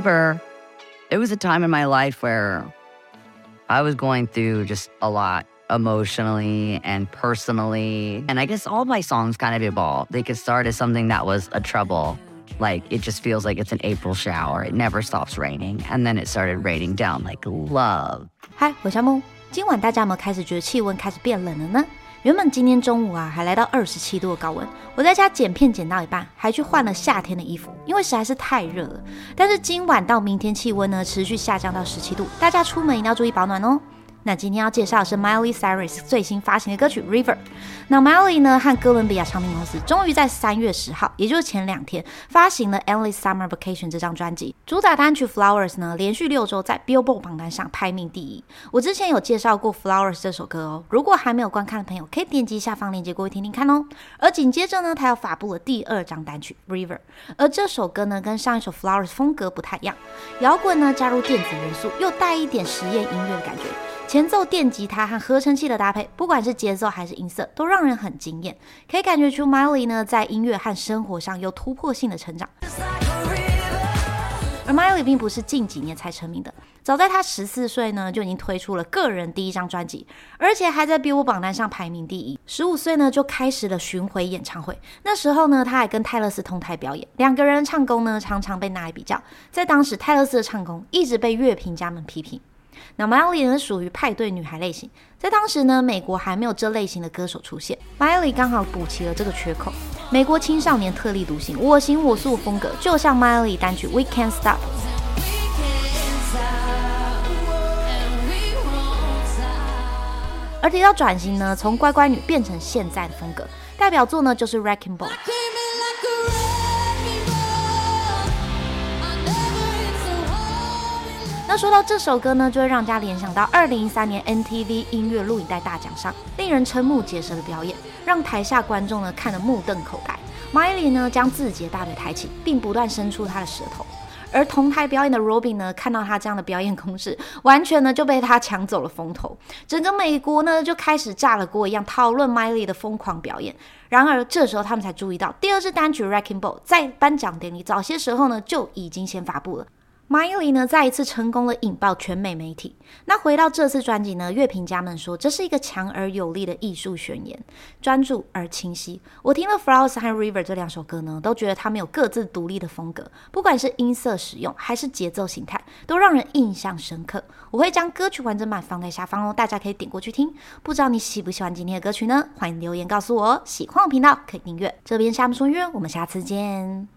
River, it was a time in my life where I was going through just a lot emotionally and personally. And I guess all my songs kind of evolved. They could start as something that was a trouble. Like it just feels like it's an April shower. It never stops raining. And then it started raining down like love. 嗨，我小木。今晚大家有没有开始觉得气温开始变冷了呢？ 原本今天中午啊，还来到二十七度的高温，我在家剪片剪到一半，还去换了夏天的衣服，因为实在是太热了。但是今晚到明天气温呢，持续下降到十七度，大家出门一定要注意保暖哦。那今天要介绍的是 Miley Cyrus 最新发行的歌曲《River》。那 Miley 呢和哥伦比亚唱片公司终于在三月十号，也就是前两天，发行了《Endless Summer Vacation》这张专辑。主打单曲《Flowers》呢，连续六周在 Billboard 榜单上排名第一。我之前有介绍过《Flowers》这首歌哦，如果还没有观看的朋友，可以点击下方链接过去听听看哦。而紧接着呢，他又发布了第二张单曲《River》，而这首歌呢，跟上一首《Flowers》风格不太一样，摇滚呢加入电子元素，又带一点实验音乐的感觉。前奏电吉他和合成器的搭配，不管是节奏还是音色，都让人很惊艳。可以感觉出 Miley 呢在音乐和生活上有突破性的成长。而 Miley 并不是近几年才成名的，早在他十四岁呢就已经推出了个人第一张专辑，而且还在 Bill 榜单上排名第一。十五岁呢就开始了巡回演唱会，那时候呢他还跟泰勒斯同台表演，两个人唱功呢常常被拿来比较。在当时，泰勒斯的唱功一直被乐评家们批评。那 Miley 呢，属于派对女孩类型，在当时呢，美国还没有这类型的歌手出现，Miley 刚好补齐了这个缺口。美国青少年特立独行、我行我素风格，就像 Miley 单曲《We Can't Stop》。而提到转型呢，从乖乖女变成现在的风格，代表作呢就是《Wrecking Ball》。那说到这首歌呢，就会让人家联想到二零一三年 NTV 音乐录影带大奖上令人瞠目结舌的表演，让台下观众呢看得目瞪口呆。Miley 呢将自己的大腿抬起，并不断伸出他的舌头，而同台表演的 Robin 呢看到他这样的表演攻势，完全呢就被他抢走了风头。整个美国呢就开始炸了锅一样讨论 Miley 的疯狂表演。然而这时候他们才注意到，第二支单曲《recking Ball》在颁奖典礼早些时候呢就已经先发布了。Miley 呢，再一次成功的引爆全美媒体。那回到这次专辑呢，乐评家们说这是一个强而有力的艺术宣言，专注而清晰。我听了《Flowers》和《River》这两首歌呢，都觉得他们有各自独立的风格，不管是音色使用还是节奏形态，都让人印象深刻。我会将歌曲完整版放在下方哦，大家可以点过去听。不知道你喜不喜欢今天的歌曲呢？欢迎留言告诉我哦。喜欢我频道可以订阅。这边夏木说约，我们下次见。